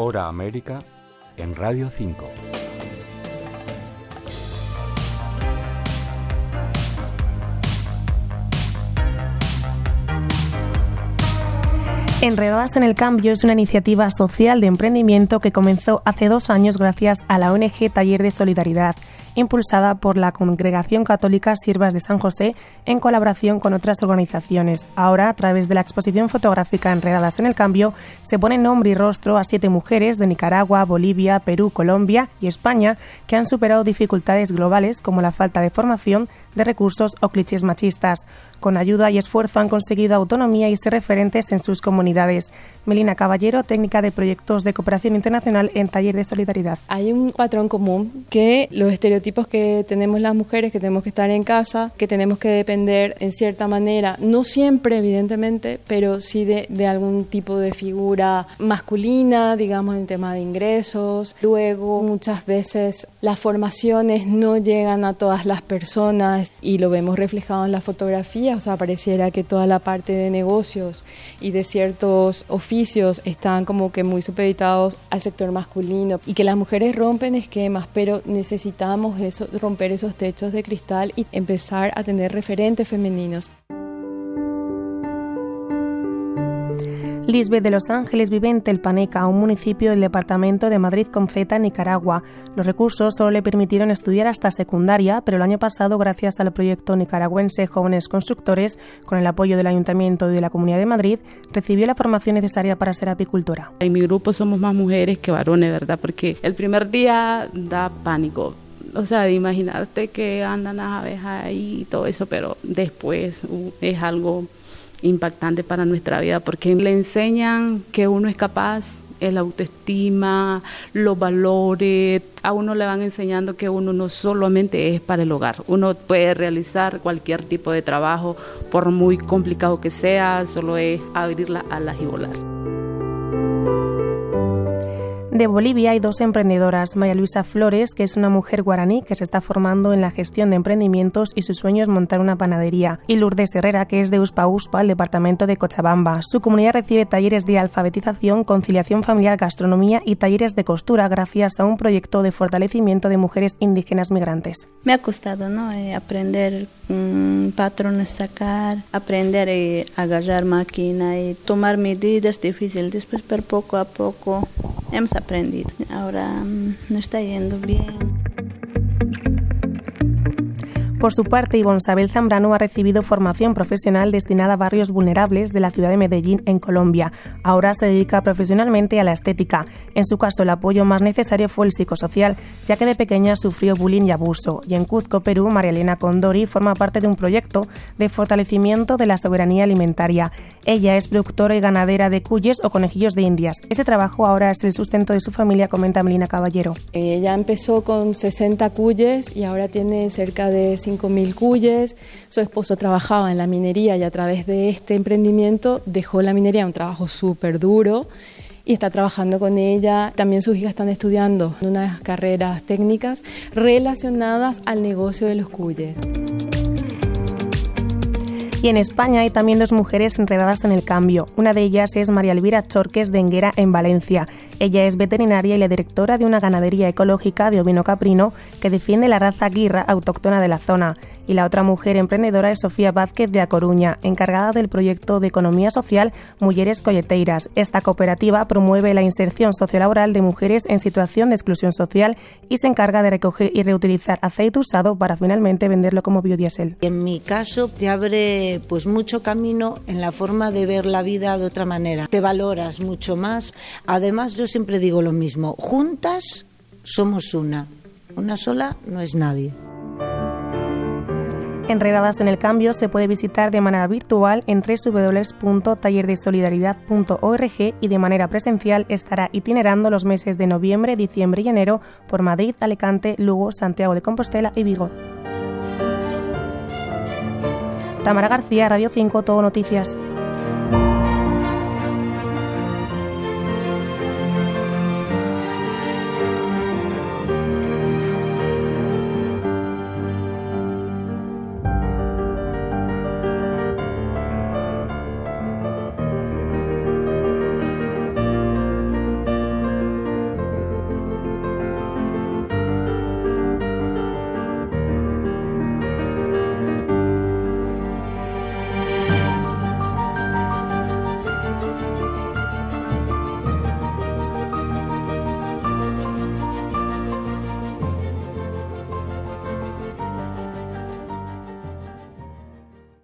Hora América en Radio 5. Enredadas en el Cambio es una iniciativa social de emprendimiento que comenzó hace dos años gracias a la ONG Taller de Solidaridad impulsada por la Congregación Católica Siervas de San José en colaboración con otras organizaciones. Ahora, a través de la exposición fotográfica Enredadas en el Cambio, se pone nombre y rostro a siete mujeres de Nicaragua, Bolivia, Perú, Colombia y España que han superado dificultades globales como la falta de formación, de recursos o clichés machistas. Con ayuda y esfuerzo han conseguido autonomía y ser referentes en sus comunidades. Melina Caballero, técnica de proyectos de cooperación internacional en Taller de Solidaridad. Hay un patrón común que los estereotipos que tenemos las mujeres, que tenemos que estar en casa, que tenemos que depender en cierta manera, no siempre evidentemente, pero sí de, de algún tipo de figura masculina, digamos en tema de ingresos. Luego muchas veces las formaciones no llegan a todas las personas y lo vemos reflejado en la fotografía, o sea, pareciera que toda la parte de negocios y de ciertos oficios están como que muy supeditados al sector masculino y que las mujeres rompen esquemas, pero necesitamos eso, romper esos techos de cristal y empezar a tener referentes femeninos. Lisbeth de Los Ángeles vive en Telpaneca, un municipio del departamento de Madrid con Z, Nicaragua. Los recursos solo le permitieron estudiar hasta secundaria, pero el año pasado, gracias al proyecto nicaragüense Jóvenes Constructores, con el apoyo del Ayuntamiento y de la Comunidad de Madrid, recibió la formación necesaria para ser apicultora. En mi grupo somos más mujeres que varones, ¿verdad? Porque el primer día da pánico. O sea, de imaginarte que andan las abejas ahí y todo eso, pero después uh, es algo impactante para nuestra vida porque le enseñan que uno es capaz, el autoestima, los valores, a uno le van enseñando que uno no solamente es para el hogar, uno puede realizar cualquier tipo de trabajo, por muy complicado que sea, solo es abrir las alas y volar. De Bolivia hay dos emprendedoras, María Luisa Flores, que es una mujer guaraní que se está formando en la gestión de emprendimientos y su sueño es montar una panadería, y Lourdes Herrera, que es de Uspa Uspa, el departamento de Cochabamba. Su comunidad recibe talleres de alfabetización, conciliación familiar, gastronomía y talleres de costura gracias a un proyecto de fortalecimiento de mujeres indígenas migrantes. Me ha costado ¿no? Eh, aprender mm, patrones, sacar, aprender a eh, agarrar máquina y tomar medidas difíciles, después pero poco a poco hemos aprendido. Ahora mm, no está yendo bien. Por su parte, Ivonne Sabel Zambrano ha recibido formación profesional destinada a barrios vulnerables de la ciudad de Medellín, en Colombia. Ahora se dedica profesionalmente a la estética. En su caso, el apoyo más necesario fue el psicosocial, ya que de pequeña sufrió bullying y abuso. Y en Cuzco, Perú, María Elena Condori forma parte de un proyecto de fortalecimiento de la soberanía alimentaria. Ella es productora y ganadera de cuyes o conejillos de indias. Este trabajo ahora es el sustento de su familia, comenta Melina Caballero. Ella empezó con 60 cuyes y ahora tiene cerca de 5.000 cuyes. Su esposo trabajaba en la minería y a través de este emprendimiento dejó la minería, un trabajo súper duro y está trabajando con ella. También sus hijas están estudiando unas carreras técnicas relacionadas al negocio de los cuyes. Y en España hay también dos mujeres enredadas en el cambio. Una de ellas es María Elvira Chorques de Enguera, en Valencia. Ella es veterinaria y la directora de una ganadería ecológica de ovino caprino que defiende la raza guirra autóctona de la zona y la otra mujer emprendedora es Sofía Vázquez de A Coruña, encargada del proyecto de economía social Mujeres Colleteiras. Esta cooperativa promueve la inserción sociolaboral de mujeres en situación de exclusión social y se encarga de recoger y reutilizar aceite usado para finalmente venderlo como biodiesel. En mi caso te abre pues mucho camino en la forma de ver la vida de otra manera. Te valoras mucho más. Además yo siempre digo lo mismo, juntas somos una. Una sola no es nadie. Enredadas en el Cambio se puede visitar de manera virtual en www.tallerdesolidaridad.org y de manera presencial estará itinerando los meses de noviembre, diciembre y enero por Madrid, Alicante, Lugo, Santiago de Compostela y Vigo. Tamara García, Radio 5, Todo Noticias.